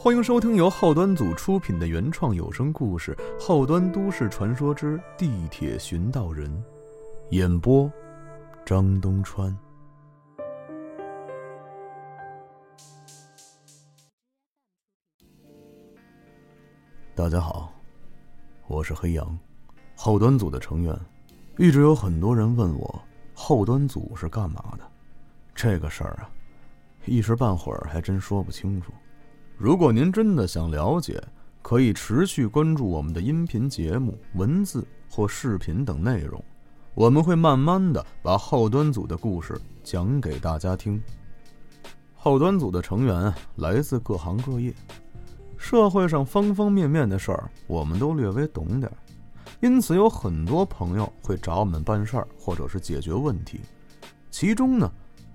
欢迎收听由后端组出品的原创有声故事《后端都市传说之地铁寻道人》，演播：张东川。大家好，我是黑羊，后端组的成员。一直有很多人问我，后端组是干嘛的？这个事儿啊，一时半会儿还真说不清楚。如果您真的想了解，可以持续关注我们的音频节目、文字或视频等内容，我们会慢慢的把后端组的故事讲给大家听。后端组的成员来自各行各业，社会上方方面面的事儿，我们都略微懂点，因此有很多朋友会找我们办事儿或者是解决问题，其中呢，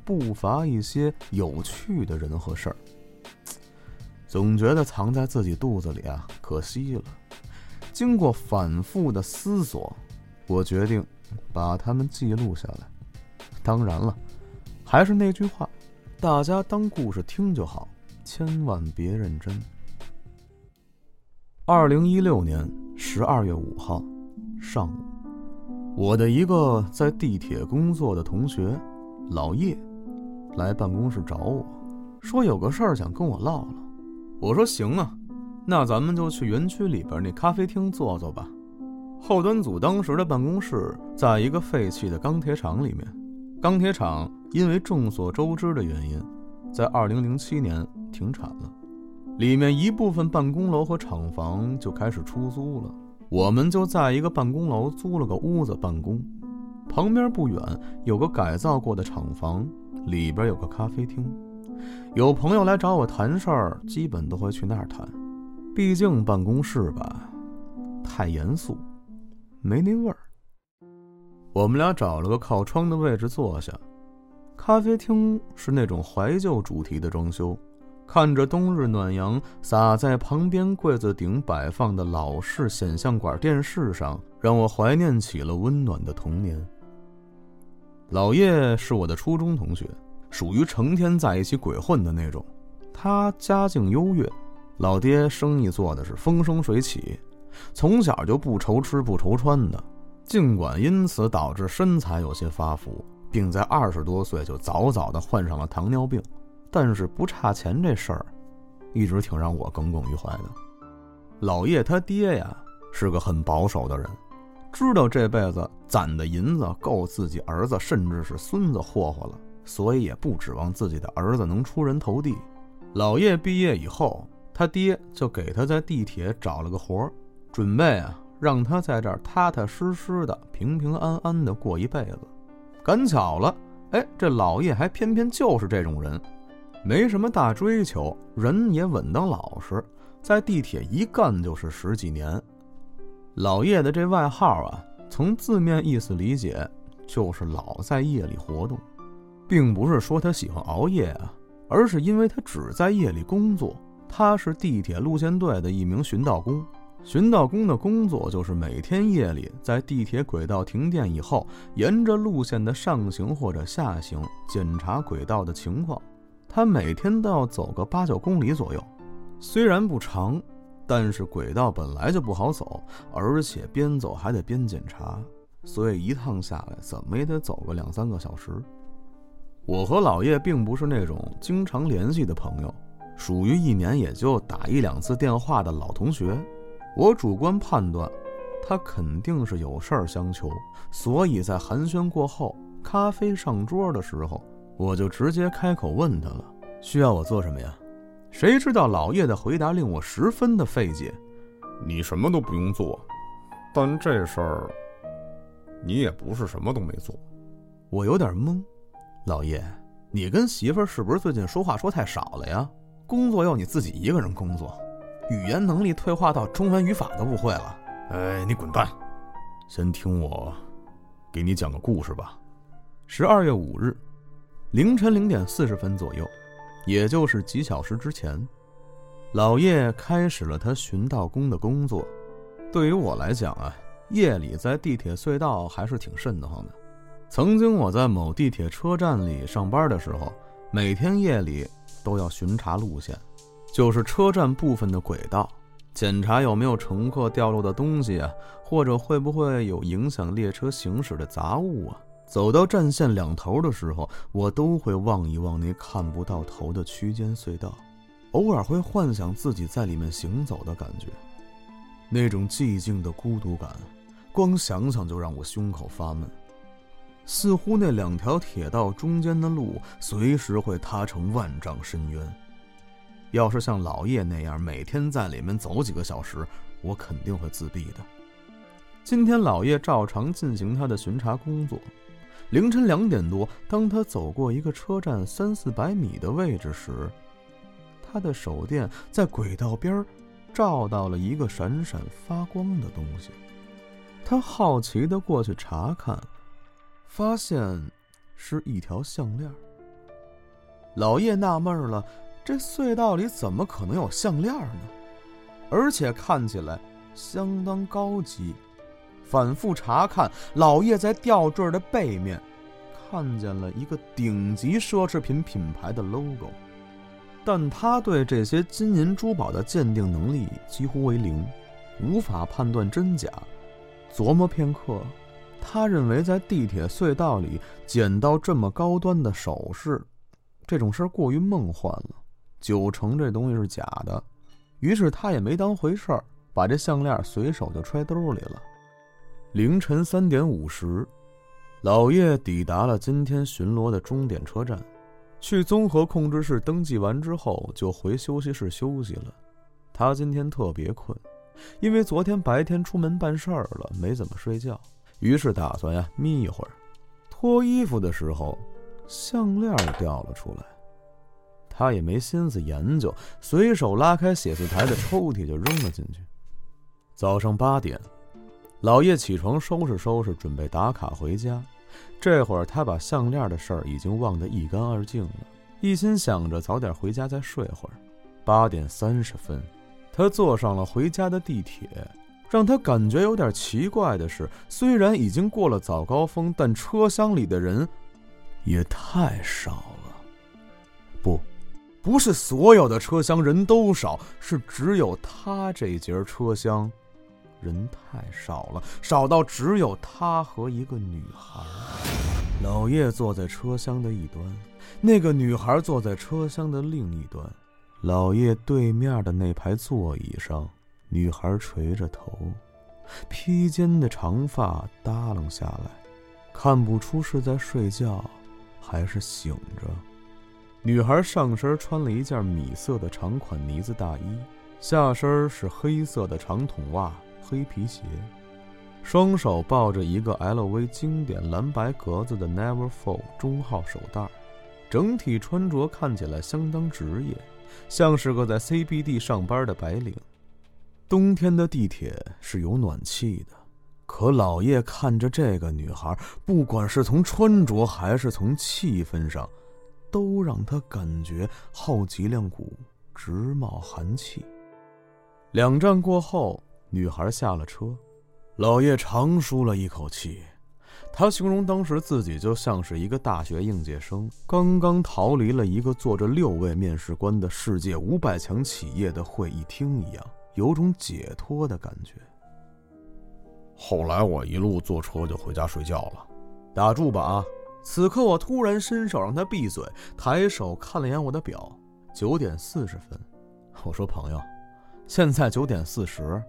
不乏一些有趣的人和事儿。总觉得藏在自己肚子里啊，可惜了。经过反复的思索，我决定把它们记录下来。当然了，还是那句话，大家当故事听就好，千万别认真。二零一六年十二月五号上午，我的一个在地铁工作的同学老叶来办公室找我，说有个事儿想跟我唠唠。我说行啊，那咱们就去园区里边那咖啡厅坐坐吧。后端组当时的办公室在一个废弃的钢铁厂里面，钢铁厂因为众所周知的原因，在二零零七年停产了，里面一部分办公楼和厂房就开始出租了。我们就在一个办公楼租了个屋子办公，旁边不远有个改造过的厂房，里边有个咖啡厅。有朋友来找我谈事儿，基本都会去那儿谈。毕竟办公室吧，太严肃，没那味儿。我们俩找了个靠窗的位置坐下。咖啡厅是那种怀旧主题的装修，看着冬日暖阳洒在旁边柜子顶摆放的老式显像管电视上，让我怀念起了温暖的童年。老叶是我的初中同学。属于成天在一起鬼混的那种，他家境优越，老爹生意做的是风生水起，从小就不愁吃不愁穿的。尽管因此导致身材有些发福，并在二十多岁就早早的患上了糖尿病，但是不差钱这事儿，一直挺让我耿耿于怀的。老叶他爹呀是个很保守的人，知道这辈子攒的银子够自己儿子甚至是孙子霍霍了。所以也不指望自己的儿子能出人头地。老叶毕业以后，他爹就给他在地铁找了个活儿，准备啊让他在这儿踏踏实实的、平平安安的过一辈子。赶巧了，哎，这老叶还偏偏就是这种人，没什么大追求，人也稳当老实，在地铁一干就是十几年。老叶的这外号啊，从字面意思理解，就是老在夜里活动。并不是说他喜欢熬夜啊，而是因为他只在夜里工作。他是地铁路线队的一名巡道工，巡道工的工作就是每天夜里在地铁轨道停电以后，沿着路线的上行或者下行检查轨道的情况。他每天都要走个八九公里左右，虽然不长，但是轨道本来就不好走，而且边走还得边检查，所以一趟下来怎么也得走个两三个小时。我和老叶并不是那种经常联系的朋友，属于一年也就打一两次电话的老同学。我主观判断，他肯定是有事儿相求，所以在寒暄过后，咖啡上桌的时候，我就直接开口问他了：“需要我做什么呀？”谁知道老叶的回答令我十分的费解：“你什么都不用做，但这事儿，你也不是什么都没做。”我有点懵。老叶，你跟媳妇儿是不是最近说话说太少了呀？工作要你自己一个人工作，语言能力退化到中文语法都不会了。哎，你滚蛋！先听我给你讲个故事吧。十二月五日凌晨零点四十分左右，也就是几小时之前，老叶开始了他巡道工的工作。对于我来讲啊，夜里在地铁隧道还是挺瘆得慌的。曾经我在某地铁车站里上班的时候，每天夜里都要巡查路线，就是车站部分的轨道，检查有没有乘客掉落的东西啊，或者会不会有影响列车行驶的杂物啊。走到站线两头的时候，我都会望一望那看不到头的区间隧道，偶尔会幻想自己在里面行走的感觉，那种寂静的孤独感，光想想就让我胸口发闷。似乎那两条铁道中间的路随时会塌成万丈深渊。要是像老叶那样每天在里面走几个小时，我肯定会自闭的。今天老叶照常进行他的巡查工作。凌晨两点多，当他走过一个车站三四百米的位置时，他的手电在轨道边照到了一个闪闪发光的东西。他好奇地过去查看。发现是一条项链。老叶纳闷了，这隧道里怎么可能有项链呢？而且看起来相当高级。反复查看，老叶在吊坠的背面看见了一个顶级奢侈品品牌的 logo，但他对这些金银珠宝的鉴定能力几乎为零，无法判断真假。琢磨片刻。他认为在地铁隧道里捡到这么高端的首饰，这种事儿过于梦幻了，九成这东西是假的。于是他也没当回事儿，把这项链随手就揣兜里了。凌晨三点五十，老叶抵达了今天巡逻的终点车站，去综合控制室登记完之后就回休息室休息了。他今天特别困，因为昨天白天出门办事儿了，没怎么睡觉。于是打算呀眯一会儿，脱衣服的时候，项链掉了出来。他也没心思研究，随手拉开写字台的抽屉就扔了进去。早上八点，老叶起床收拾收拾，准备打卡回家。这会儿他把项链的事儿已经忘得一干二净了，一心想着早点回家再睡会儿。八点三十分，他坐上了回家的地铁。让他感觉有点奇怪的是，虽然已经过了早高峰，但车厢里的人也太少了。不，不是所有的车厢人都少，是只有他这节车厢人太少了，少到只有他和一个女孩。老叶坐在车厢的一端，那个女孩坐在车厢的另一端。老叶对面的那排座椅上。女孩垂着头，披肩的长发耷楞下来，看不出是在睡觉，还是醒着。女孩上身穿了一件米色的长款呢子大衣，下身是黑色的长筒袜、黑皮鞋，双手抱着一个 LV 经典蓝白格子的 Neverfull 中号手袋，整体穿着看起来相当职业，像是个在 CBD 上班的白领。冬天的地铁是有暖气的，可老叶看着这个女孩，不管是从穿着还是从气氛上，都让他感觉后脊梁骨直冒寒气。两站过后，女孩下了车，老叶长舒了一口气。他形容当时自己就像是一个大学应届生，刚刚逃离了一个坐着六位面试官的世界五百强企业的会议厅一样。有种解脱的感觉。后来我一路坐车就回家睡觉了。打住吧啊！此刻我突然伸手让他闭嘴，抬手看了一眼我的表，九点四十分。我说朋友，现在九点四十，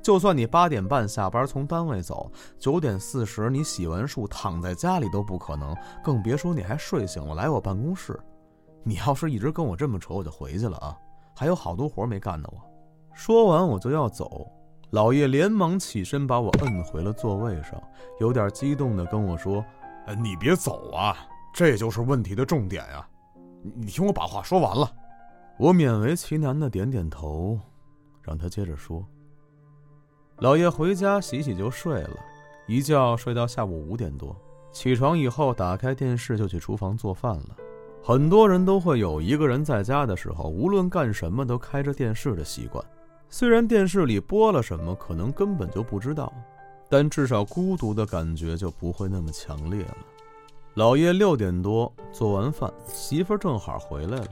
就算你八点半下班从单位走，九点四十你洗完漱躺在家里都不可能，更别说你还睡醒了来我办公室。你要是一直跟我这么扯，我就回去了啊！还有好多活没干呢，我。说完，我就要走。老叶连忙起身，把我摁回了座位上，有点激动地跟我说：“你别走啊，这就是问题的重点呀！你听我把话说完了。”我勉为其难地点点头，让他接着说。老叶回家洗洗就睡了，一觉睡到下午五点多。起床以后，打开电视就去厨房做饭了。很多人都会有一个人在家的时候，无论干什么都开着电视的习惯。虽然电视里播了什么，可能根本就不知道，但至少孤独的感觉就不会那么强烈了。老叶六点多做完饭，媳妇儿正好回来了，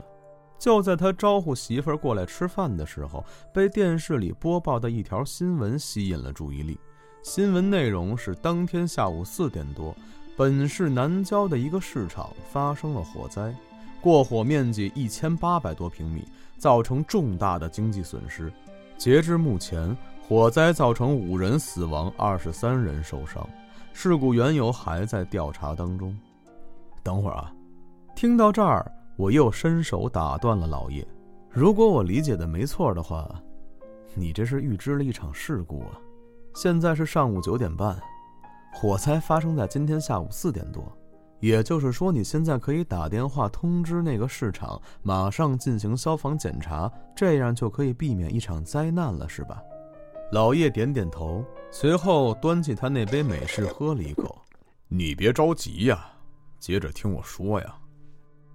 就在他招呼媳妇儿过来吃饭的时候，被电视里播报的一条新闻吸引了注意力。新闻内容是：当天下午四点多，本市南郊的一个市场发生了火灾，过火面积一千八百多平米，造成重大的经济损失。截至目前，火灾造成五人死亡，二十三人受伤，事故缘由还在调查当中。等会儿啊，听到这儿。我又伸手打断了老叶。如果我理解的没错的话，你这是预知了一场事故啊！现在是上午九点半，火灾发生在今天下午四点多，也就是说，你现在可以打电话通知那个市场，马上进行消防检查，这样就可以避免一场灾难了，是吧？老叶点点头，随后端起他那杯美式喝了一口。你别着急呀，接着听我说呀。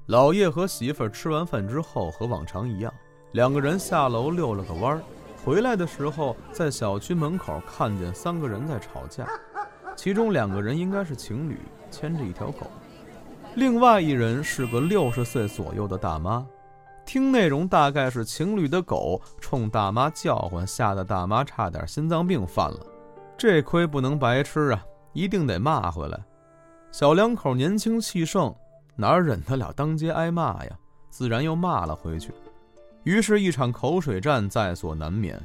老叶和媳妇儿吃完饭之后，和往常一样，两个人下楼遛了个弯儿。回来的时候，在小区门口看见三个人在吵架，其中两个人应该是情侣，牵着一条狗；另外一人是个六十岁左右的大妈。听内容，大概是情侣的狗冲大妈叫唤，吓得大妈差点心脏病犯了。这亏不能白吃啊，一定得骂回来。小两口年轻气盛。哪忍得了当街挨骂呀？自然又骂了回去，于是，一场口水战在所难免。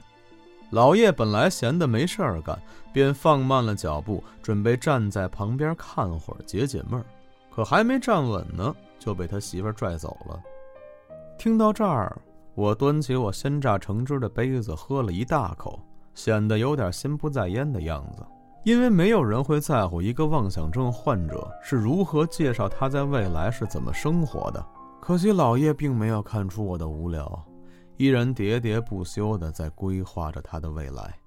老叶本来闲得没事儿干，便放慢了脚步，准备站在旁边看会儿解解闷儿。可还没站稳呢，就被他媳妇拽走了。听到这儿，我端起我鲜榨橙汁的杯子喝了一大口，显得有点心不在焉的样子。因为没有人会在乎一个妄想症患者是如何介绍他在未来是怎么生活的。可惜老叶并没有看出我的无聊，依然喋喋不休地在规划着他的未来。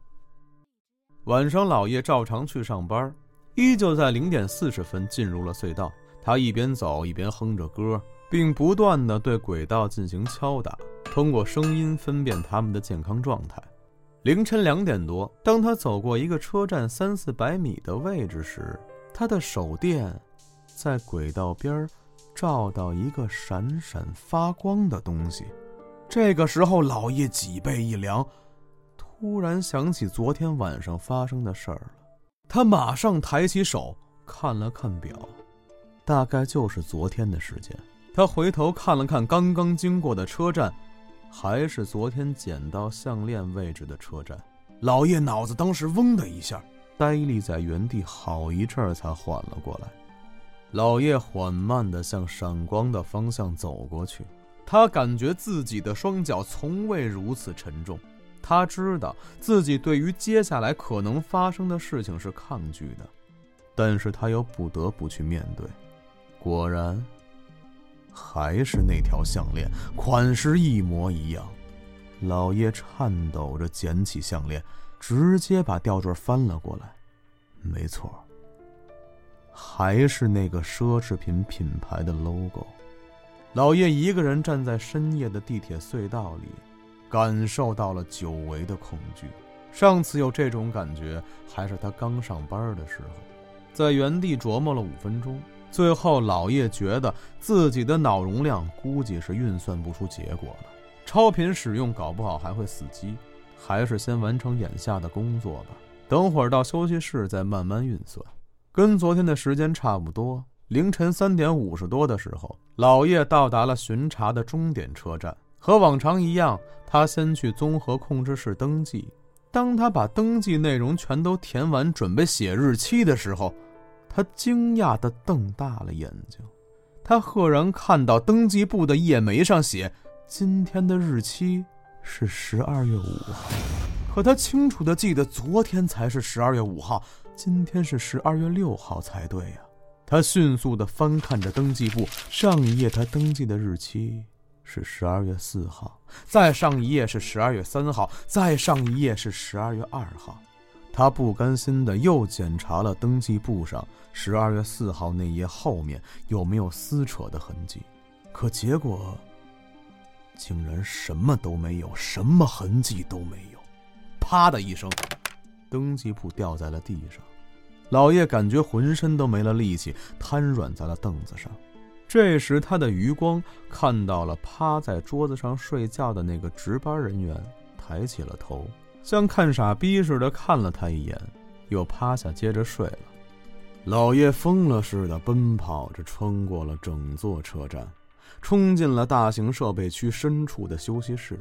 晚上，老叶照常去上班，依旧在零点四十分进入了隧道。他一边走一边哼着歌，并不断地对轨道进行敲打，通过声音分辨他们的健康状态。凌晨两点多，当他走过一个车站三四百米的位置时，他的手电在轨道边照到一个闪闪发光的东西。这个时候，老叶脊背一凉，突然想起昨天晚上发生的事儿了。他马上抬起手看了看表，大概就是昨天的时间。他回头看了看刚刚经过的车站。还是昨天捡到项链位置的车站，老叶脑子当时嗡的一下，呆立在原地好一阵儿才缓了过来。老叶缓慢地向闪光的方向走过去，他感觉自己的双脚从未如此沉重。他知道自己对于接下来可能发生的事情是抗拒的，但是他又不得不去面对。果然。还是那条项链，款式一模一样。老叶颤抖着捡起项链，直接把吊坠翻了过来。没错，还是那个奢侈品品牌的 logo。老叶一个人站在深夜的地铁隧道里，感受到了久违的恐惧。上次有这种感觉，还是他刚上班的时候，在原地琢磨了五分钟。最后，老叶觉得自己的脑容量估计是运算不出结果了，超频使用搞不好还会死机，还是先完成眼下的工作吧，等会儿到休息室再慢慢运算。跟昨天的时间差不多，凌晨三点五十多的时候，老叶到达了巡查的终点车站。和往常一样，他先去综合控制室登记。当他把登记内容全都填完，准备写日期的时候，他惊讶地瞪大了眼睛，他赫然看到登记簿的页眉上写：“今天的日期是十二月五号。”可他清楚地记得昨天才是十二月五号，今天是十二月六号才对呀。他迅速地翻看着登记簿，上一页他登记的日期是十二月四号，再上一页是十二月三号，再上一页是十二月二号。他不甘心的又检查了登记簿上十二月四号那页后面有没有撕扯的痕迹，可结果竟然什么都没有，什么痕迹都没有。啪的一声，登记簿掉在了地上，老叶感觉浑身都没了力气，瘫软在了凳子上。这时，他的余光看到了趴在桌子上睡觉的那个值班人员，抬起了头，像看傻逼似的看了他一眼，又趴下接着睡了。老叶疯了似的奔跑着穿过了整座车站，冲进了大型设备区深处的休息室。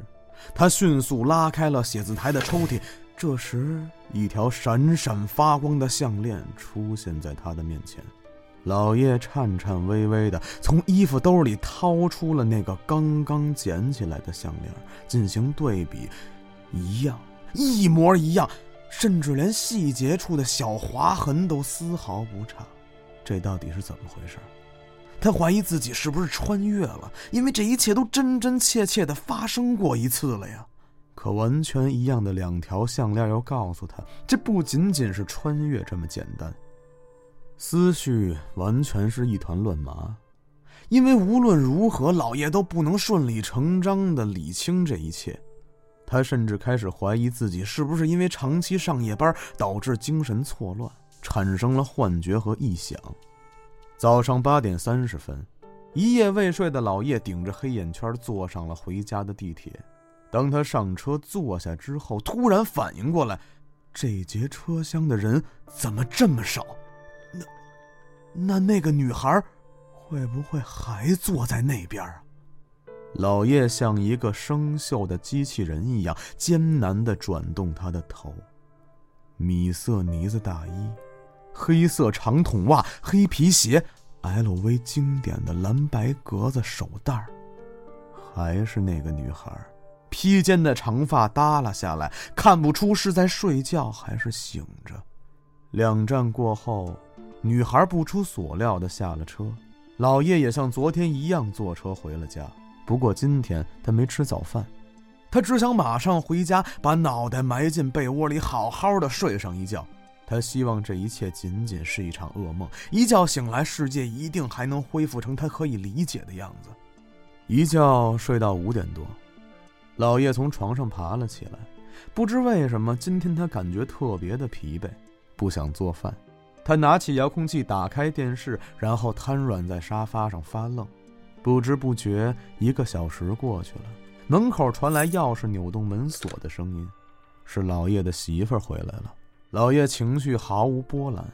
他迅速拉开了写字台的抽屉，这时，一条闪闪发光的项链出现在他的面前。老叶颤颤巍巍地从衣服兜里掏出了那个刚刚捡起来的项链，进行对比，一样，一模一样，甚至连细节处的小划痕都丝毫不差。这到底是怎么回事？他怀疑自己是不是穿越了，因为这一切都真真切切的发生过一次了呀。可完全一样的两条项链又告诉他，这不仅仅是穿越这么简单。思绪完全是一团乱麻，因为无论如何，老叶都不能顺理成章的理清这一切。他甚至开始怀疑自己是不是因为长期上夜班导致精神错乱，产生了幻觉和臆想。早上八点三十分，一夜未睡的老叶顶着黑眼圈坐上了回家的地铁。当他上车坐下之后，突然反应过来，这节车厢的人怎么这么少？那那那个女孩，会不会还坐在那边啊？老叶像一个生锈的机器人一样艰难地转动他的头。米色呢子大衣，黑色长筒袜，黑皮鞋，LV 经典的蓝白格子手袋还是那个女孩，披肩的长发耷拉下来，看不出是在睡觉还是醒着。两站过后。女孩不出所料的下了车，老叶也像昨天一样坐车回了家。不过今天他没吃早饭，他只想马上回家，把脑袋埋进被窝里，好好的睡上一觉。他希望这一切仅仅是一场噩梦，一觉醒来，世界一定还能恢复成他可以理解的样子。一觉睡到五点多，老叶从床上爬了起来。不知为什么，今天他感觉特别的疲惫，不想做饭。他拿起遥控器，打开电视，然后瘫软在沙发上发愣。不知不觉，一个小时过去了。门口传来钥匙扭动门锁的声音，是老叶的媳妇儿回来了。老叶情绪毫无波澜，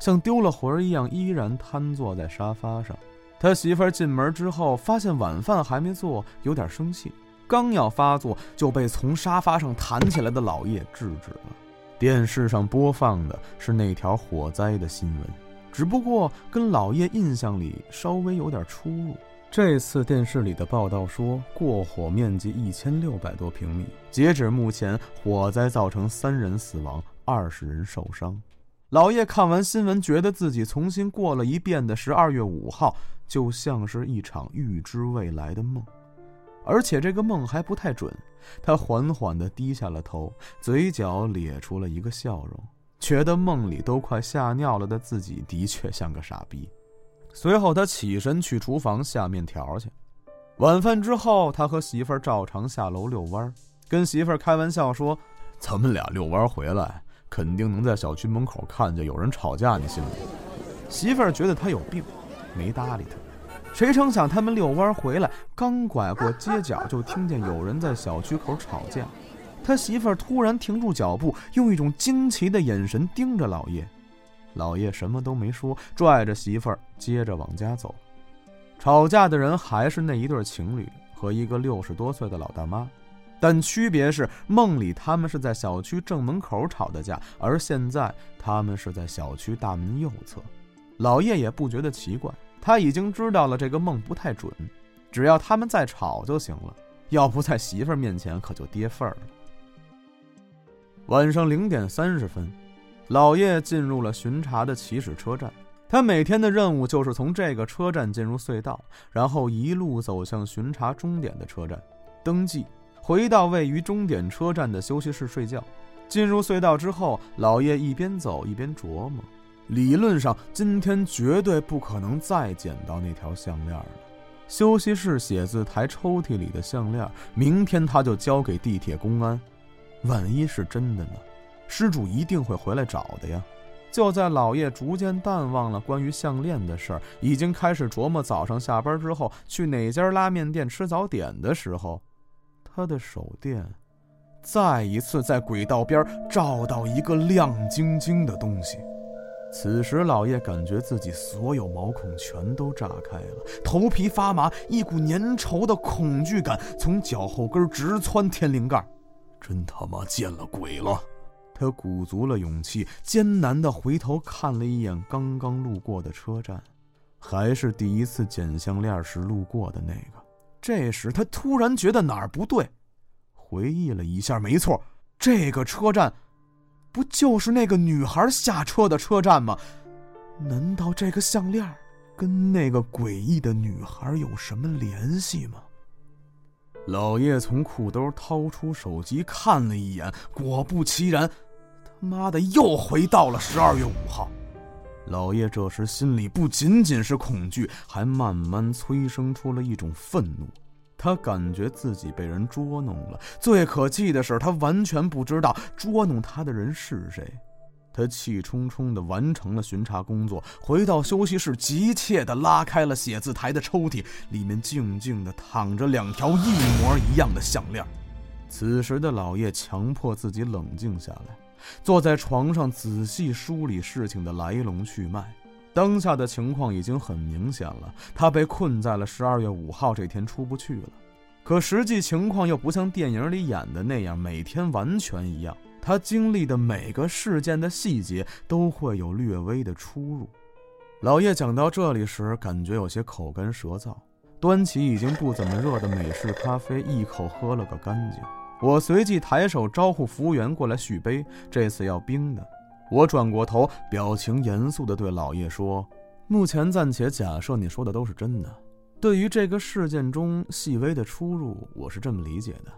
像丢了魂儿一样，依然瘫坐在沙发上。他媳妇儿进门之后，发现晚饭还没做，有点生气，刚要发作，就被从沙发上弹起来的老叶制止了。电视上播放的是那条火灾的新闻，只不过跟老叶印象里稍微有点出入。这次电视里的报道说，过火面积一千六百多平米，截止目前，火灾造成三人死亡，二十人受伤。老叶看完新闻，觉得自己重新过了一遍的十二月五号，就像是一场预知未来的梦。而且这个梦还不太准，他缓缓地低下了头，嘴角咧出了一个笑容，觉得梦里都快吓尿了的自己的确像个傻逼。随后他起身去厨房下面条去。晚饭之后，他和媳妇儿照常下楼遛弯儿，跟媳妇儿开玩笑说：“咱们俩遛弯回来，肯定能在小区门口看见有人吵架，你信不？”媳妇儿觉得他有病，没搭理他。谁成想，他们遛弯回来，刚拐过街角，就听见有人在小区口吵架。他媳妇儿突然停住脚步，用一种惊奇的眼神盯着老叶。老叶什么都没说，拽着媳妇儿接着往家走。吵架的人还是那一对情侣和一个六十多岁的老大妈，但区别是，梦里他们是在小区正门口吵的架，而现在他们是在小区大门右侧。老叶也不觉得奇怪。他已经知道了这个梦不太准，只要他们再吵就行了，要不在媳妇儿面前可就跌份儿了。晚上零点三十分，老叶进入了巡查的起始车站。他每天的任务就是从这个车站进入隧道，然后一路走向巡查终点的车站，登记，回到位于终点车站的休息室睡觉。进入隧道之后，老叶一边走一边琢磨。理论上，今天绝对不可能再捡到那条项链了。休息室写字台抽屉里的项链，明天他就交给地铁公安。万一是真的呢？失主一定会回来找的呀。就在老叶逐渐淡忘了关于项链的事儿，已经开始琢磨早上下班之后去哪家拉面店吃早点的时候，他的手电再一次在轨道边照到一个亮晶晶的东西。此时，老叶感觉自己所有毛孔全都炸开了，头皮发麻，一股粘稠的恐惧感从脚后跟直窜天灵盖。真他妈见了鬼了！他鼓足了勇气，艰难地回头看了一眼刚刚路过的车站，还是第一次捡项链时路过的那个。这时，他突然觉得哪儿不对，回忆了一下，没错，这个车站。不就是那个女孩下车的车站吗？难道这个项链跟那个诡异的女孩有什么联系吗？老叶从裤兜掏出手机看了一眼，果不其然，他妈的又回到了十二月五号。老叶这时心里不仅仅是恐惧，还慢慢催生出了一种愤怒。他感觉自己被人捉弄了，最可气的是，他完全不知道捉弄他的人是谁。他气冲冲地完成了巡查工作，回到休息室，急切地拉开了写字台的抽屉，里面静静地躺着两条一模一样的项链。此时的老叶强迫自己冷静下来，坐在床上仔细梳理事情的来龙去脉。当下的情况已经很明显了，他被困在了十二月五号这天出不去了。可实际情况又不像电影里演的那样，每天完全一样。他经历的每个事件的细节都会有略微的出入。老叶讲到这里时，感觉有些口干舌燥，端起已经不怎么热的美式咖啡，一口喝了个干净。我随即抬手招呼服务员过来续杯，这次要冰的。我转过头，表情严肃地对老叶说：“目前暂且假设你说的都是真的。对于这个事件中细微的出入，我是这么理解的。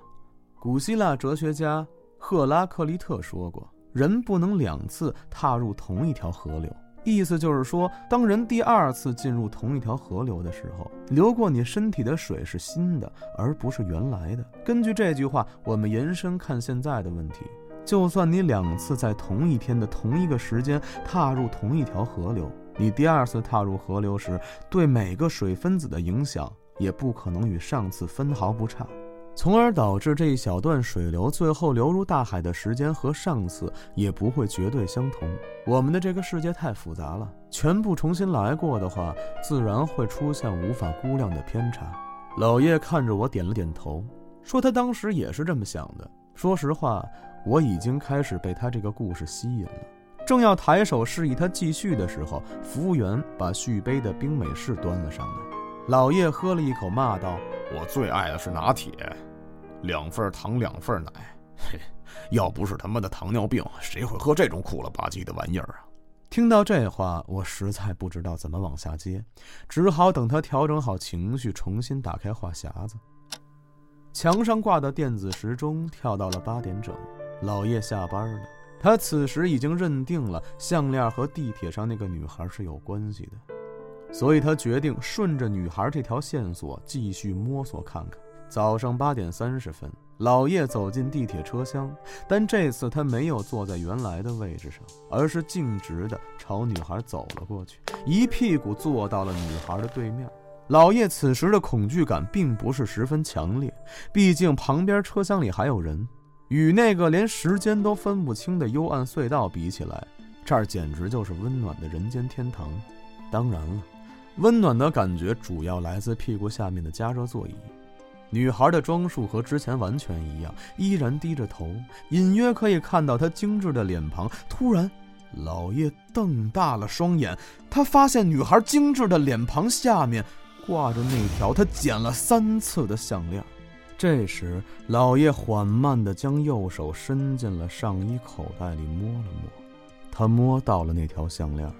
古希腊哲学家赫拉克利特说过，人不能两次踏入同一条河流。意思就是说，当人第二次进入同一条河流的时候，流过你身体的水是新的，而不是原来的。根据这句话，我们延伸看现在的问题。”就算你两次在同一天的同一个时间踏入同一条河流，你第二次踏入河流时，对每个水分子的影响也不可能与上次分毫不差，从而导致这一小段水流最后流入大海的时间和上次也不会绝对相同。我们的这个世界太复杂了，全部重新来过的话，自然会出现无法估量的偏差。老叶看着我点了点头，说他当时也是这么想的。说实话。我已经开始被他这个故事吸引了，正要抬手示意他继续的时候，服务员把续杯的冰美式端了上来。老叶喝了一口，骂道：“我最爱的是拿铁，两份糖，两份奶。嘿，要不是他妈的糖尿病，谁会喝这种苦了吧唧的玩意儿啊？”听到这话，我实在不知道怎么往下接，只好等他调整好情绪，重新打开话匣子。墙上挂的电子时钟跳到了八点整。老叶下班了，他此时已经认定了项链和地铁上那个女孩是有关系的，所以他决定顺着女孩这条线索继续摸索看看。早上八点三十分，老叶走进地铁车厢，但这次他没有坐在原来的位置上，而是径直的朝女孩走了过去，一屁股坐到了女孩的对面。老叶此时的恐惧感并不是十分强烈，毕竟旁边车厢里还有人。与那个连时间都分不清的幽暗隧道比起来，这儿简直就是温暖的人间天堂。当然了，温暖的感觉主要来自屁股下面的加热座椅。女孩的装束和之前完全一样，依然低着头，隐约可以看到她精致的脸庞。突然，老叶瞪大了双眼，他发现女孩精致的脸庞下面挂着那条他捡了三次的项链。这时，老叶缓慢地将右手伸进了上衣口袋里摸了摸，他摸到了那条项链。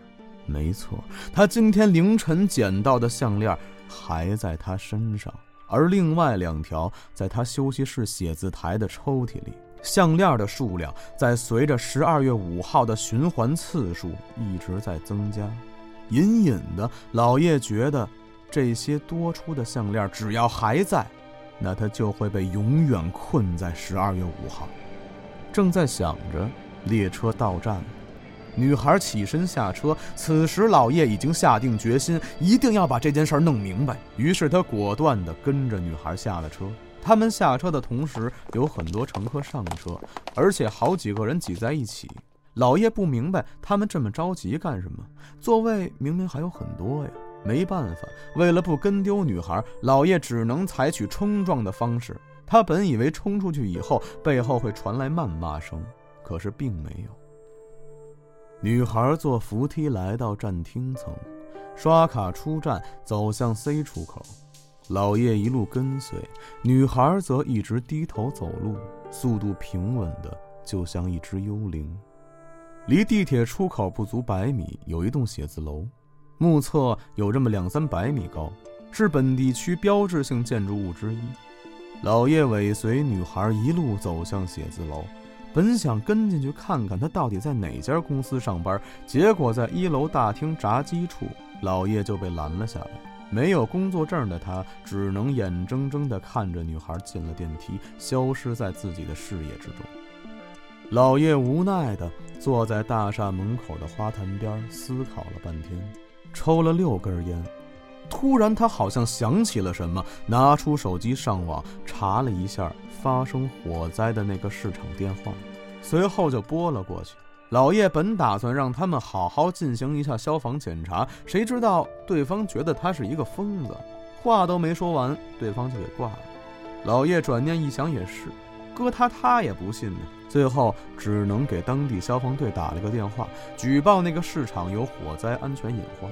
没错，他今天凌晨捡到的项链还在他身上，而另外两条在他休息室写字台的抽屉里。项链的数量在随着十二月五号的循环次数一直在增加，隐隐的，老叶觉得这些多出的项链只要还在。那他就会被永远困在十二月五号。正在想着，列车到站了，女孩起身下车，此时老叶已经下定决心，一定要把这件事儿弄明白。于是他果断地跟着女孩下了车。他们下车的同时，有很多乘客上车，而且好几个人挤在一起。老叶不明白他们这么着急干什么，座位明明还有很多呀。没办法，为了不跟丢女孩，老叶只能采取冲撞的方式。他本以为冲出去以后，背后会传来谩骂声，可是并没有。女孩坐扶梯来到站厅层，刷卡出站，走向 C 出口。老叶一路跟随，女孩则一直低头走路，速度平稳的，就像一只幽灵。离地铁出口不足百米，有一栋写字楼，目测有这么两三百米高，是本地区标志性建筑物之一。老叶尾随女孩一路走向写字楼，本想跟进去看看他到底在哪家公司上班，结果在一楼大厅闸机处，老叶就被拦了下来。没有工作证的他，只能眼睁睁地看着女孩进了电梯，消失在自己的视野之中。老叶无奈地坐在大厦门口的花坛边，思考了半天，抽了六根烟。突然，他好像想起了什么，拿出手机上网查了一下发生火灾的那个市场电话，随后就拨了过去。老叶本打算让他们好好进行一下消防检查，谁知道对方觉得他是一个疯子，话都没说完，对方就给挂了。老叶转念一想，也是，搁他他也不信呢。最后只能给当地消防队打了个电话，举报那个市场有火灾安全隐患。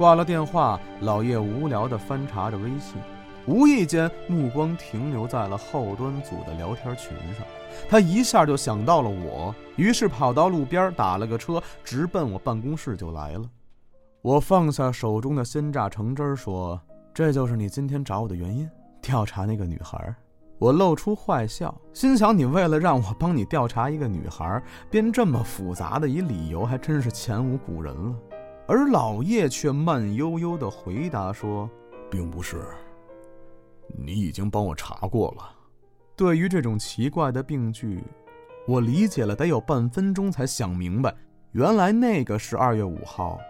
挂了电话，老叶无聊地翻查着微信，无意间目光停留在了后端组的聊天群上。他一下就想到了我，于是跑到路边打了个车，直奔我办公室就来了。我放下手中的鲜榨橙汁，说：“这就是你今天找我的原因，调查那个女孩。”我露出坏笑，心想：“你为了让我帮你调查一个女孩，编这么复杂的一理由，还真是前无古人了。”而老叶却慢悠悠地回答说：“并不是，你已经帮我查过了。”对于这种奇怪的病句，我理解了得有半分钟才想明白，原来那个十二月五号，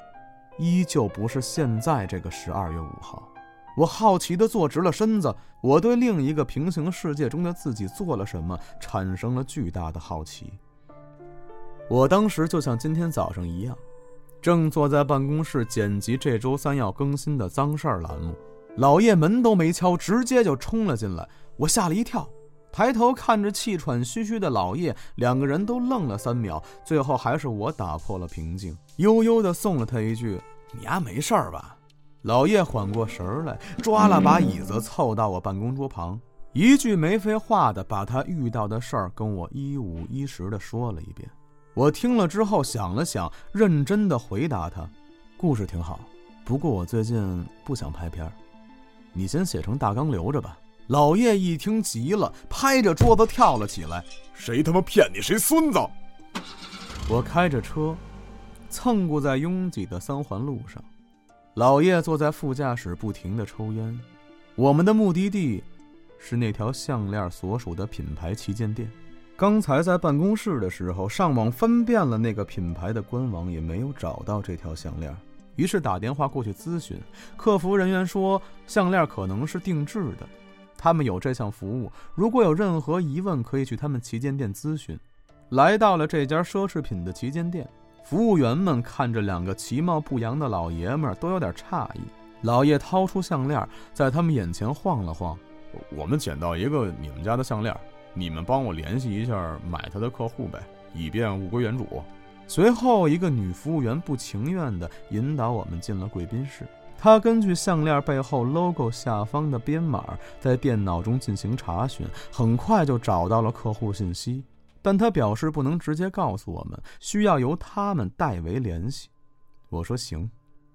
依旧不是现在这个十二月五号。我好奇地坐直了身子，我对另一个平行世界中的自己做了什么产生了巨大的好奇。我当时就像今天早上一样，正坐在办公室剪辑这周三要更新的脏事儿栏目，老叶门都没敲，直接就冲了进来，我吓了一跳。抬头看着气喘吁吁的老叶，两个人都愣了三秒，最后还是我打破了平静，悠悠地送了他一句：“你丫没事儿吧？”老叶缓过神来，抓了把椅子凑到我办公桌旁，一句没废话的把他遇到的事儿跟我一五一十的说了一遍。我听了之后想了想，认真的回答他：“故事挺好，不过我最近不想拍片儿，你先写成大纲留着吧。”老叶一听急了，拍着桌子跳了起来：“谁他妈骗你？谁孙子？”我开着车，蹭过在拥挤的三环路上，老叶坐在副驾驶，不停地抽烟。我们的目的地是那条项链所属的品牌旗舰店。刚才在办公室的时候，上网翻遍了那个品牌的官网，也没有找到这条项链。于是打电话过去咨询，客服人员说项链可能是定制的。他们有这项服务，如果有任何疑问，可以去他们旗舰店咨询。来到了这家奢侈品的旗舰店，服务员们看着两个其貌不扬的老爷们儿，都有点诧异。老叶掏出项链，在他们眼前晃了晃：“我们捡到一个你们家的项链，你们帮我联系一下买它的客户呗，以便物归原主。”随后，一个女服务员不情愿地引导我们进了贵宾室。他根据项链背后 logo 下方的编码，在电脑中进行查询，很快就找到了客户信息。但他表示不能直接告诉我们，需要由他们代为联系。我说行。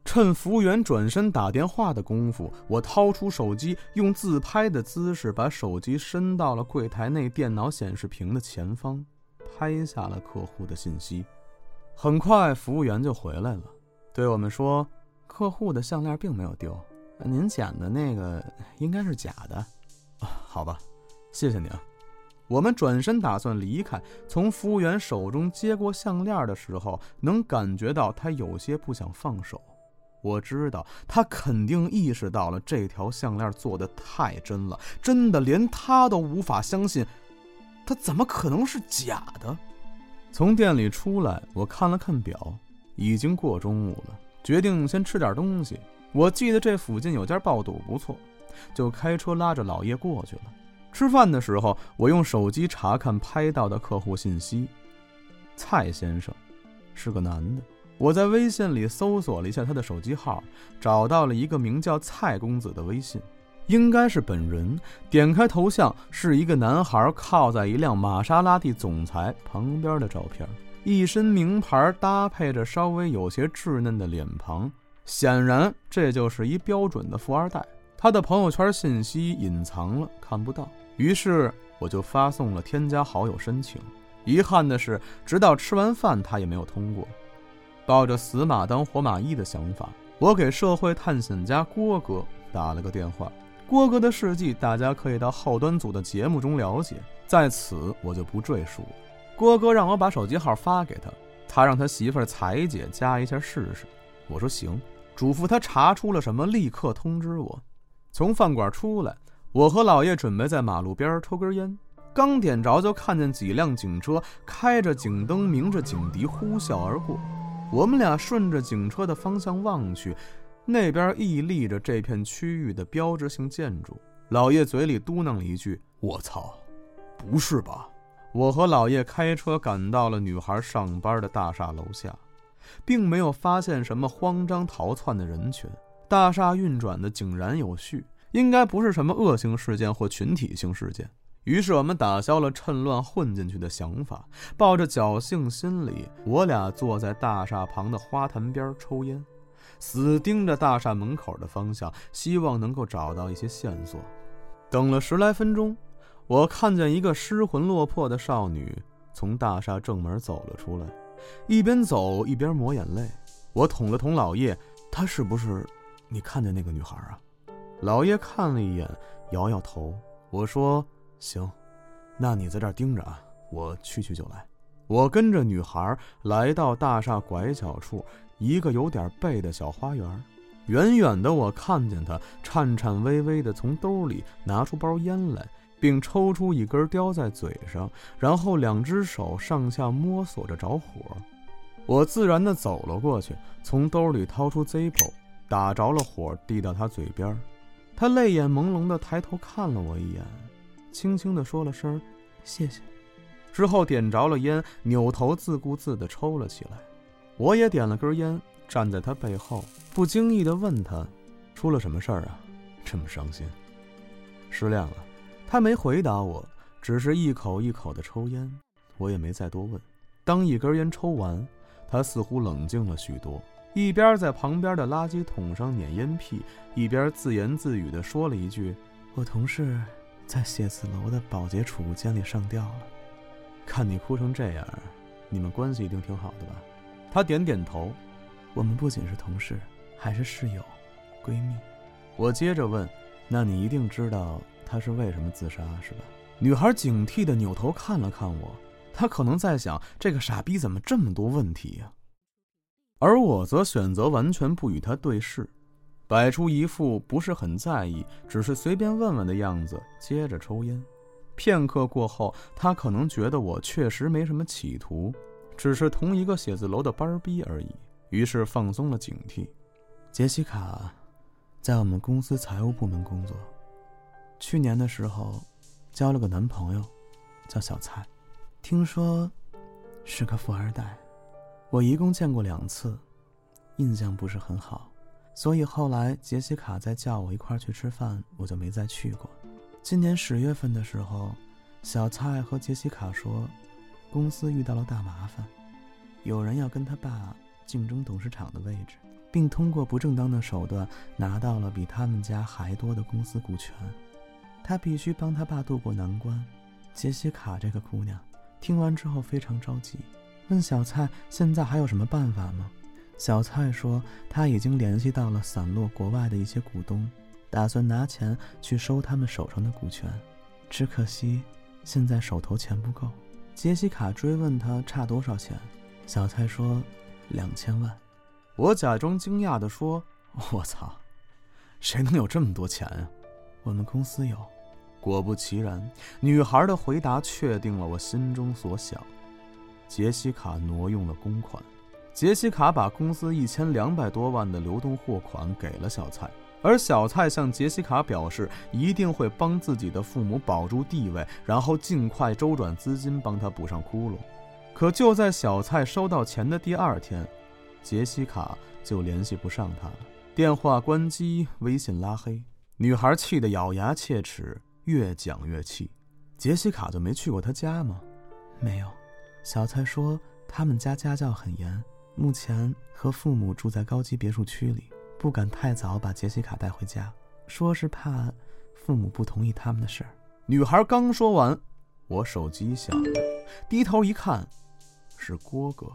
趁服务员转身打电话的功夫，我掏出手机，用自拍的姿势把手机伸到了柜台内电脑显示屏的前方，拍下了客户的信息。很快，服务员就回来了，对我们说。客户的项链并没有丢，您捡的那个应该是假的，啊，好吧，谢谢你啊。我们转身打算离开，从服务员手中接过项链的时候，能感觉到他有些不想放手。我知道他肯定意识到了这条项链做的太真了，真的连他都无法相信，他怎么可能是假的？从店里出来，我看了看表，已经过中午了，决定先吃点东西。我记得这附近有家爆肚不错，就开车拉着老叶过去了。吃饭的时候，我用手机查看拍到的客户信息，蔡先生是个男的。我在微信里搜索了一下他的手机号，找到了一个名叫蔡公子的微信，应该是本人。点开头像，是一个男孩靠在一辆玛莎拉蒂总裁旁边的照片，一身名牌搭配着稍微有些稚嫩的脸庞，显然这就是一标准的富二代。他的朋友圈信息隐藏了，看不到，于是我就发送了添加好友申请。遗憾的是，直到吃完饭，他也没有通过。抱着死马当活马医的想法，我给社会探险家郭哥打了个电话。郭哥的事迹，大家可以到后端组的节目中了解，在此我就不赘述了。郭哥让我把手机号发给他，他让他媳妇儿彩姐加一下试试。我说行，嘱咐他查出了什么立刻通知我。从饭馆出来，我和老叶准备在马路边抽根烟，刚点着就看见几辆警车开着警灯，鸣着警笛，呼啸而过。我们俩顺着警车的方向望去，那边屹立着这片区域的标志性建筑。老叶嘴里嘟囔了一句：“我操，不是吧？”我和老叶开车赶到了女孩上班的大厦楼下，并没有发现什么慌张逃窜的人群。大厦运转的井然有序，应该不是什么恶性事件或群体性事件。于是我们打消了趁乱混进去的想法，抱着侥幸心理，我俩坐在大厦旁的花坛边抽烟，死盯着大厦门口的方向，希望能够找到一些线索。等了十来分钟，我看见一个失魂落魄的少女从大厦正门走了出来，一边走一边抹眼泪。我捅了捅老叶：“她是不是你看见那个女孩啊？”老叶看了一眼，摇摇头。我说。行，那你在这儿盯着啊，我去去就来。我跟着女孩来到大厦拐角处一个有点背的小花园。远远的，我看见她颤颤巍巍地从兜里拿出包烟来，并抽出一根叼在嘴上，然后两只手上下摸索着着火。我自然地走了过去，从兜里掏出 Zippo，打着了火，递到她嘴边。她泪眼朦胧地抬头看了我一眼。轻轻地说了声“谢谢”，之后点着了烟，扭头自顾自地抽了起来。我也点了根烟，站在他背后，不经意地问他：“出了什么事儿啊？这么伤心？失恋了？”他没回答我，只是一口一口地抽烟。我也没再多问。当一根烟抽完，他似乎冷静了许多，一边在旁边的垃圾桶上捻烟屁，一边自言自语地说了一句：“我同事。”在写字楼的保洁储物间里上吊了，看你哭成这样，你们关系一定挺好的吧？他点点头。我们不仅是同事，还是室友、闺蜜。我接着问：“那你一定知道他是为什么自杀，是吧？”女孩警惕地扭头看了看我，她可能在想：这个傻逼怎么这么多问题呀？而我则选择完全不与他对视。摆出一副不是很在意，只是随便问问的样子，接着抽烟。片刻过后，他可能觉得我确实没什么企图，只是同一个写字楼的班儿逼而已，于是放松了警惕。杰西卡在我们公司财务部门工作，去年的时候交了个男朋友，叫小蔡，听说是个富二代。我一共见过两次，印象不是很好。所以后来杰西卡再叫我一块儿去吃饭，我就没再去过。今年十月份的时候，小蔡和杰西卡说，公司遇到了大麻烦，有人要跟他爸竞争董事长的位置，并通过不正当的手段拿到了比他们家还多的公司股权，他必须帮他爸渡过难关。杰西卡这个姑娘听完之后非常着急，问小蔡现在还有什么办法吗？小蔡说，他已经联系到了散落国外的一些股东，打算拿钱去收他们手上的股权。只可惜，现在手头钱不够。杰西卡追问他差多少钱，小蔡说两千万。我假装惊讶地说：“我操，谁能有这么多钱啊？我们公司有。”果不其然，女孩的回答确定了我心中所想。杰西卡挪用了公款，杰西卡把公司一千两百多万的流动货款给了小蔡，而小蔡向杰西卡表示一定会帮自己的父母保住地位，然后尽快周转资金帮他补上窟窿。可就在小蔡收到钱的第二天，杰西卡就联系不上他了，电话关机，微信拉黑。女孩气得咬牙切齿。越讲越气，杰西卡就没去过他家吗？没有。小蔡说他们家家教很严，目前和父母住在高级别墅区里，不敢太早把杰西卡带回家，说是怕父母不同意他们的事儿。女孩刚说完，我手机响了，低头一看，是郭哥，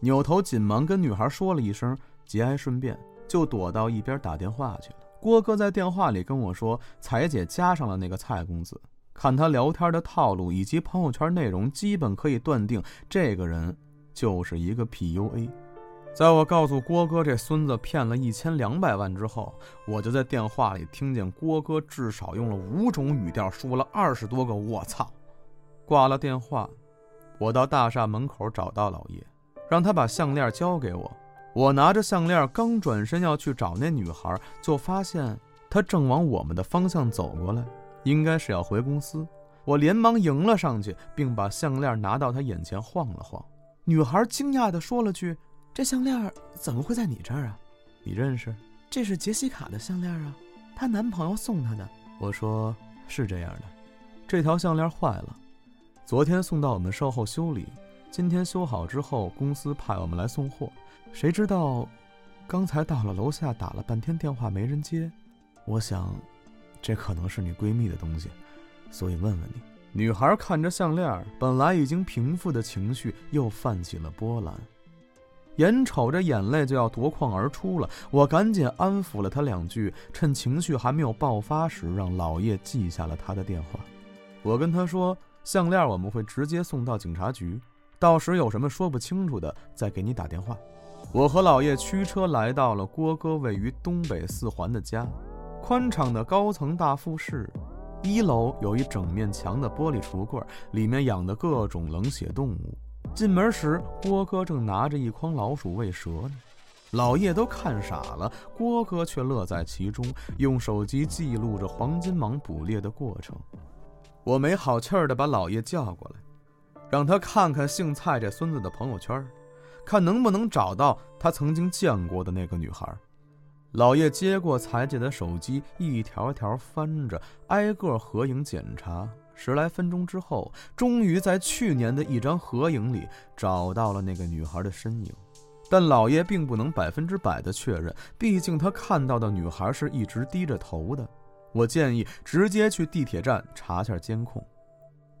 扭头紧忙跟女孩说了一声，节哀顺变，就躲到一边打电话去了。郭哥在电话里跟我说：“彩姐加上了那个蔡公子，看他聊天的套路以及朋友圈内容，基本可以断定这个人就是一个 PUA。”在我告诉郭哥这孙子骗了一千两百万之后，我就在电话里听见郭哥至少用了五种语调说了二十多个“我操”。挂了电话，我到大厦门口找到老叶，让他把项链交给我。我拿着项链，刚转身要去找那女孩，就发现她正往我们的方向走过来，应该是要回公司。我连忙迎了上去，并把项链拿到她眼前晃了晃。女孩惊讶地说了句：“这项链怎么会在你这儿啊？你认识？这是杰西卡的项链啊，她男朋友送她的。”我说：“是这样的，这条项链坏了，昨天送到我们售后修理，今天修好之后，公司派我们来送货。”谁知道，刚才到了楼下打了半天电话没人接，我想，这可能是你闺蜜的东西，所以问问你。女孩看着项链，本来已经平复的情绪又泛起了波澜，眼瞅着眼泪就要夺眶而出了，我赶紧安抚了她两句，趁情绪还没有爆发时，让老叶记下了她的电话。我跟她说，项链我们会直接送到警察局，到时有什么说不清楚的，再给你打电话。我和老叶驱车来到了郭哥位于东北四环的家，宽敞的高层大复式，一楼有一整面墙的玻璃橱柜，里面养的各种冷血动物。进门时，郭哥正拿着一筐老鼠喂蛇呢，老叶都看傻了，郭哥却乐在其中，用手机记录着黄金蟒捕猎的过程。我没好气儿的把老叶叫过来，让他看看姓蔡这孙子的朋友圈。看能不能找到他曾经见过的那个女孩。老叶接过彩姐的手机，一条条翻着，挨个合影检查。十来分钟之后，终于在去年的一张合影里找到了那个女孩的身影。但老叶并不能百分之百的确认，毕竟他看到的女孩是一直低着头的。我建议直接去地铁站查下监控。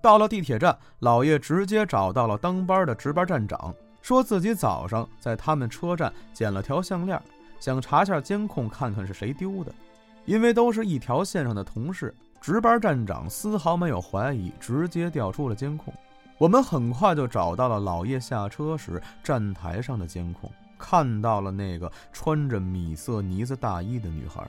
到了地铁站，老叶直接找到了当班的值班站长。说自己早上在他们车站捡了条项链，想查下监控看看是谁丢的。因为都是一条线上的同事，值班站长丝毫没有怀疑，直接调出了监控。我们很快就找到了老叶下车时站台上的监控，看到了那个穿着米色呢子大衣的女孩。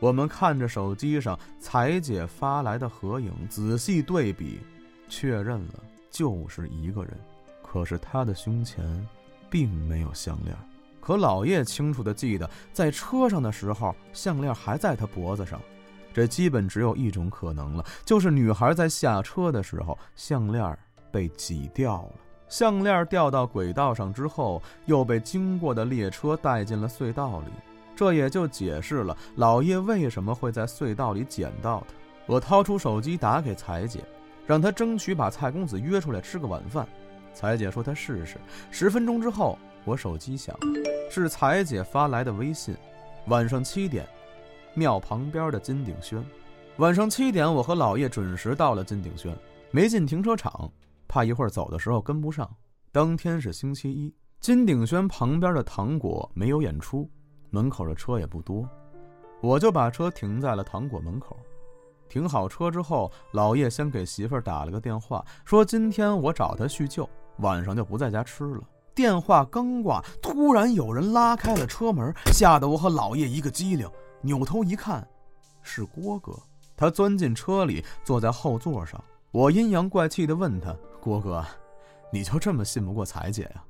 我们看着手机上彩姐发来的合影，仔细对比，确认了就是一个人。可是他的胸前，并没有项链。可老叶清楚地记得，在车上的时候，项链还在他脖子上。这基本只有一种可能了，就是女孩在下车的时候，项链被挤掉了。项链掉到轨道上之后，又被经过的列车带进了隧道里。这也就解释了老叶为什么会在隧道里捡到它。我掏出手机打给彩姐，让她争取把蔡公子约出来吃个晚饭。彩姐说：“她试试。”十分钟之后，我手机响，是彩姐发来的微信。晚上七点，庙旁边的金鼎轩。晚上七点，我和老叶准时到了金鼎轩，没进停车场，怕一会儿走的时候跟不上。当天是星期一，金鼎轩旁边的糖果没有演出，门口的车也不多，我就把车停在了糖果门口。停好车之后，老叶先给媳妇儿打了个电话，说今天我找她叙旧，晚上就不在家吃了。电话刚挂，突然有人拉开了车门，吓得我和老叶一个机灵，扭头一看，是郭哥。他钻进车里，坐在后座上。我阴阳怪气地问他：“郭哥，你就这么信不过彩姐呀？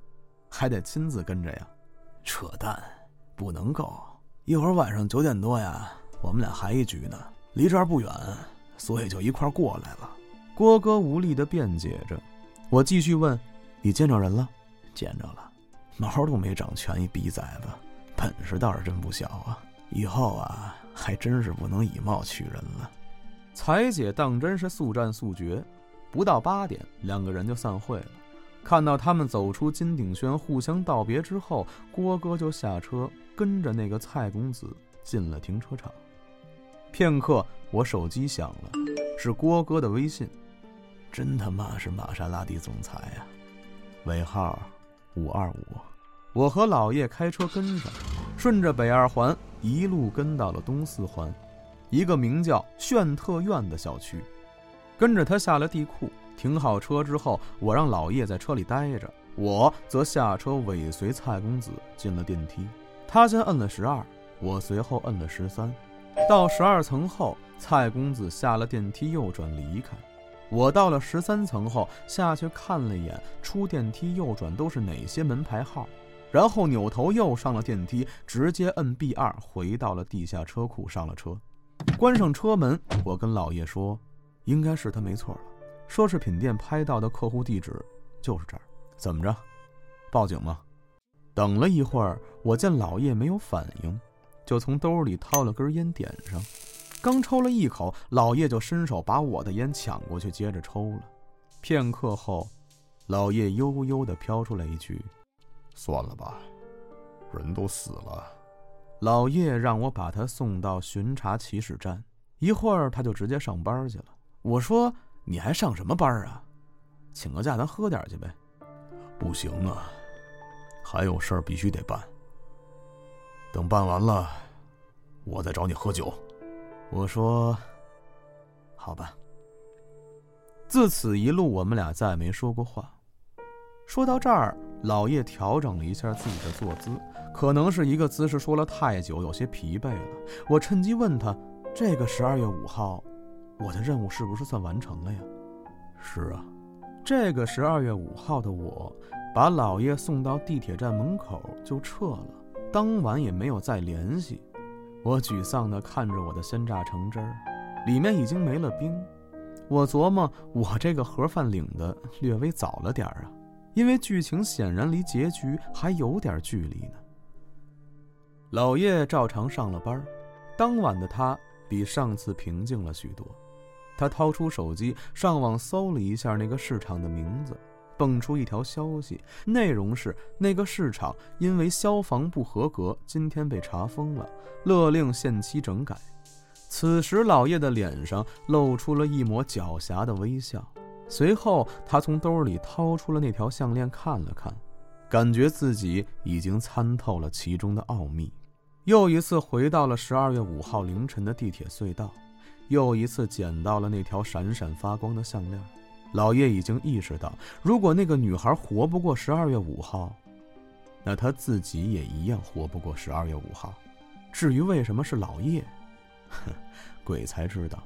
还得亲自跟着呀？”扯淡，不能够。一会儿晚上九点多呀，我们俩还一局呢，离这儿不远，所以就一块过来了。郭哥无力地辩解着。我继续问：“你见着人了？”见着了，毛都没长全，一逼崽子，本事倒是真不小啊！以后啊，还真是不能以貌取人了。彩姐当真是速战速决，不到八点，两个人就散会了。看到他们走出金鼎轩，互相道别之后，郭哥就下车，跟着那个蔡公子进了停车场。片刻，我手机响了，是郭哥的微信。真他妈是玛莎拉蒂总裁呀！尾号。五二五，我和老叶开车跟上，顺着北二环一路跟到了东四环，一个名叫炫特苑的小区。跟着他下了地库，停好车之后，我让老叶在车里待着，我则下车尾随蔡公子进了电梯。他先摁了十二，我随后摁了十三。到十二层后，蔡公子下了电梯，右转离开。我到了十三层后，下去看了一眼，出电梯右转都是哪些门牌号，然后扭头又上了电梯，直接摁 B 二回到了地下车库，上了车，关上车门，我跟老叶说：“应该是他没错了，奢侈品店拍到的客户地址就是这儿，怎么着？报警吗？”等了一会儿，我见老叶没有反应，就从兜里掏了根烟点上。刚抽了一口，老叶就伸手把我的烟抢过去，接着抽了。片刻后，老叶悠悠地飘出来一句：“算了吧，人都死了。”老叶让我把他送到巡查起始站，一会儿他就直接上班去了。我说：“你还上什么班啊？请个假，咱喝点去呗。”不行啊，还有事儿必须得办。等办完了，我再找你喝酒。我说：“好吧。”自此一路，我们俩再没说过话。说到这儿，老叶调整了一下自己的坐姿，可能是一个姿势说了太久，有些疲惫了。我趁机问他：“这个十二月五号，我的任务是不是算完成了呀？”“是啊。”这个十二月五号的我，把老叶送到地铁站门口就撤了，当晚也没有再联系。我沮丧地看着我的鲜榨橙汁儿，里面已经没了冰。我琢磨，我这个盒饭领的略微早了点儿啊，因为剧情显然离结局还有点距离呢。老叶照常上了班，当晚的他比上次平静了许多。他掏出手机，上网搜了一下那个市场的名字。蹦出一条消息，内容是那个市场因为消防不合格，今天被查封了，勒令限期整改。此时，老叶的脸上露出了一抹狡黠的微笑。随后，他从兜里掏出了那条项链，看了看，感觉自己已经参透了其中的奥秘。又一次回到了十二月五号凌晨的地铁隧道，又一次捡到了那条闪闪发光的项链。老叶已经意识到，如果那个女孩活不过十二月五号，那他自己也一样活不过十二月五号。至于为什么是老叶，哼，鬼才知道。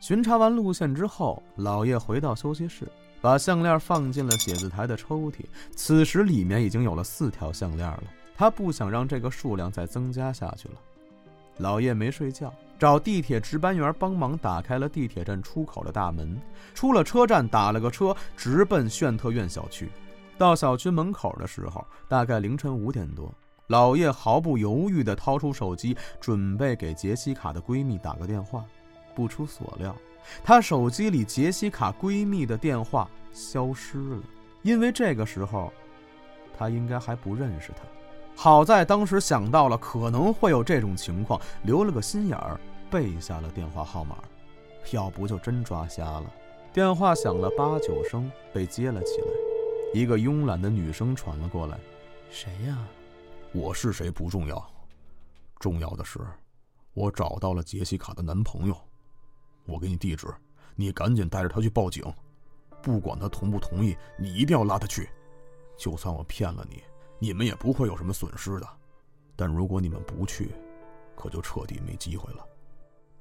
巡查完路线之后，老叶回到休息室，把项链放进了写字台的抽屉。此时里面已经有了四条项链了，他不想让这个数量再增加下去了。老叶没睡觉。找地铁值班员帮忙打开了地铁站出口的大门，出了车站打了个车，直奔炫特苑小区。到小区门口的时候，大概凌晨五点多。老叶毫不犹豫地掏出手机，准备给杰西卡的闺蜜打个电话。不出所料，她手机里杰西卡闺蜜的电话消失了，因为这个时候，她应该还不认识他。好在当时想到了可能会有这种情况，留了个心眼儿。背下了电话号码，要不就真抓瞎了。电话响了八九声，被接了起来。一个慵懒的女声传了过来：“谁呀？我是谁不重要，重要的是，我找到了杰西卡的男朋友。我给你地址，你赶紧带着他去报警。不管他同不同意，你一定要拉他去。就算我骗了你，你们也不会有什么损失的。但如果你们不去，可就彻底没机会了。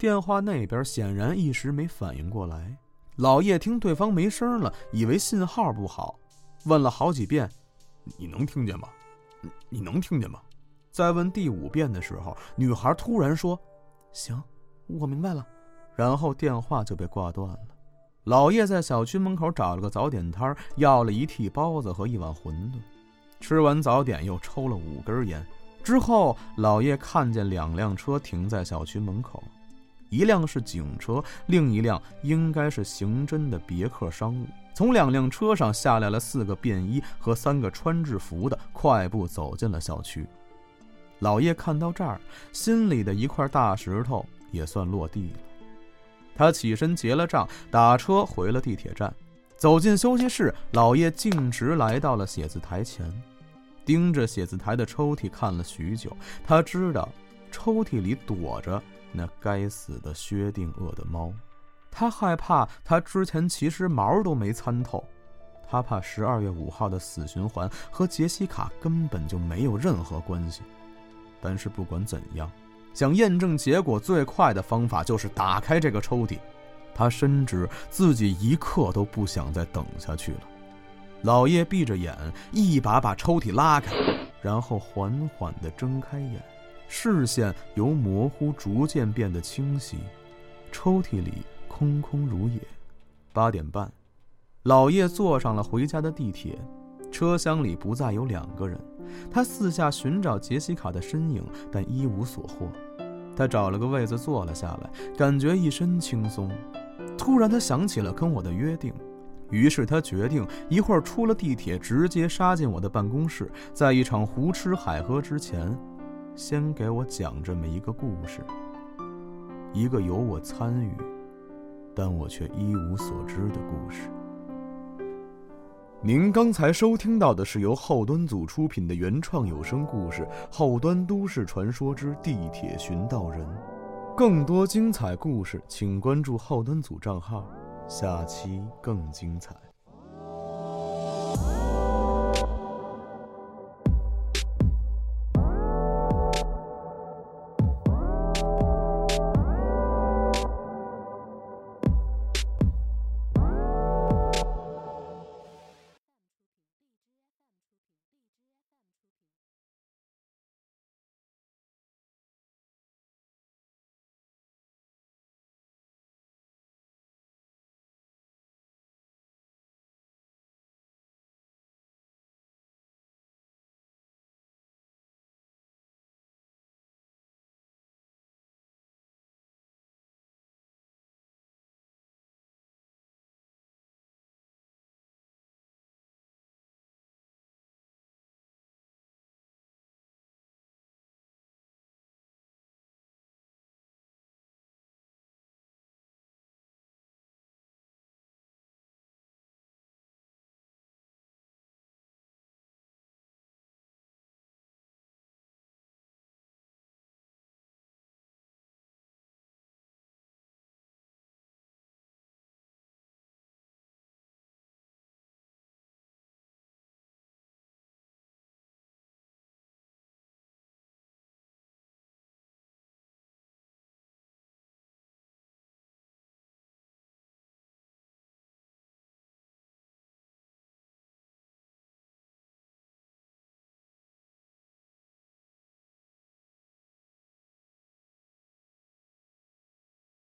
电话那边显然一时没反应过来。老叶听对方没声了，以为信号不好，问了好几遍：“你能听见吗？你能听见吗？”再问第五遍的时候，女孩突然说：“行，我明白了。”然后电话就被挂断了。老叶在小区门口找了个早点摊，要了一屉包子和一碗馄饨。吃完早点，又抽了五根烟。之后，老叶看见两辆车停在小区门口，一辆是警车，另一辆应该是刑侦的别克商务。从两辆车上下来了四个便衣和三个穿制服的，快步走进了小区。老叶看到这儿，心里的一块大石头也算落地了。他起身结了账，打车回了地铁站。走进休息室，老叶径直来到了写字台前，盯着写字台的抽屉看了许久。他知道，抽屉里躲着那该死的薛定谔的猫。他害怕，他之前其实毛都没参透。他怕十二月五号的死循环和杰西卡根本就没有任何关系。但是不管怎样。想验证结果最快的方法就是打开这个抽屉。他深知自己一刻都不想再等下去了。老叶闭着眼，一把把抽屉拉开，然后缓缓地睁开眼，视线由模糊逐渐变得清晰。抽屉里空空如也。八点半，老叶坐上了回家的地铁。车厢里不再有两个人。他四下寻找杰西卡的身影，但一无所获。他找了个位子坐了下来，感觉一身轻松。突然，他想起了跟我的约定，于是他决定一会儿出了地铁，直接杀进我的办公室，在一场胡吃海喝之前，先给我讲这么一个故事，一个有我参与，但我却一无所知的故事。您刚才收听到的是由后端组出品的原创有声故事《后端都市传说之地铁寻道人》，更多精彩故事，请关注后端组账号，下期更精彩。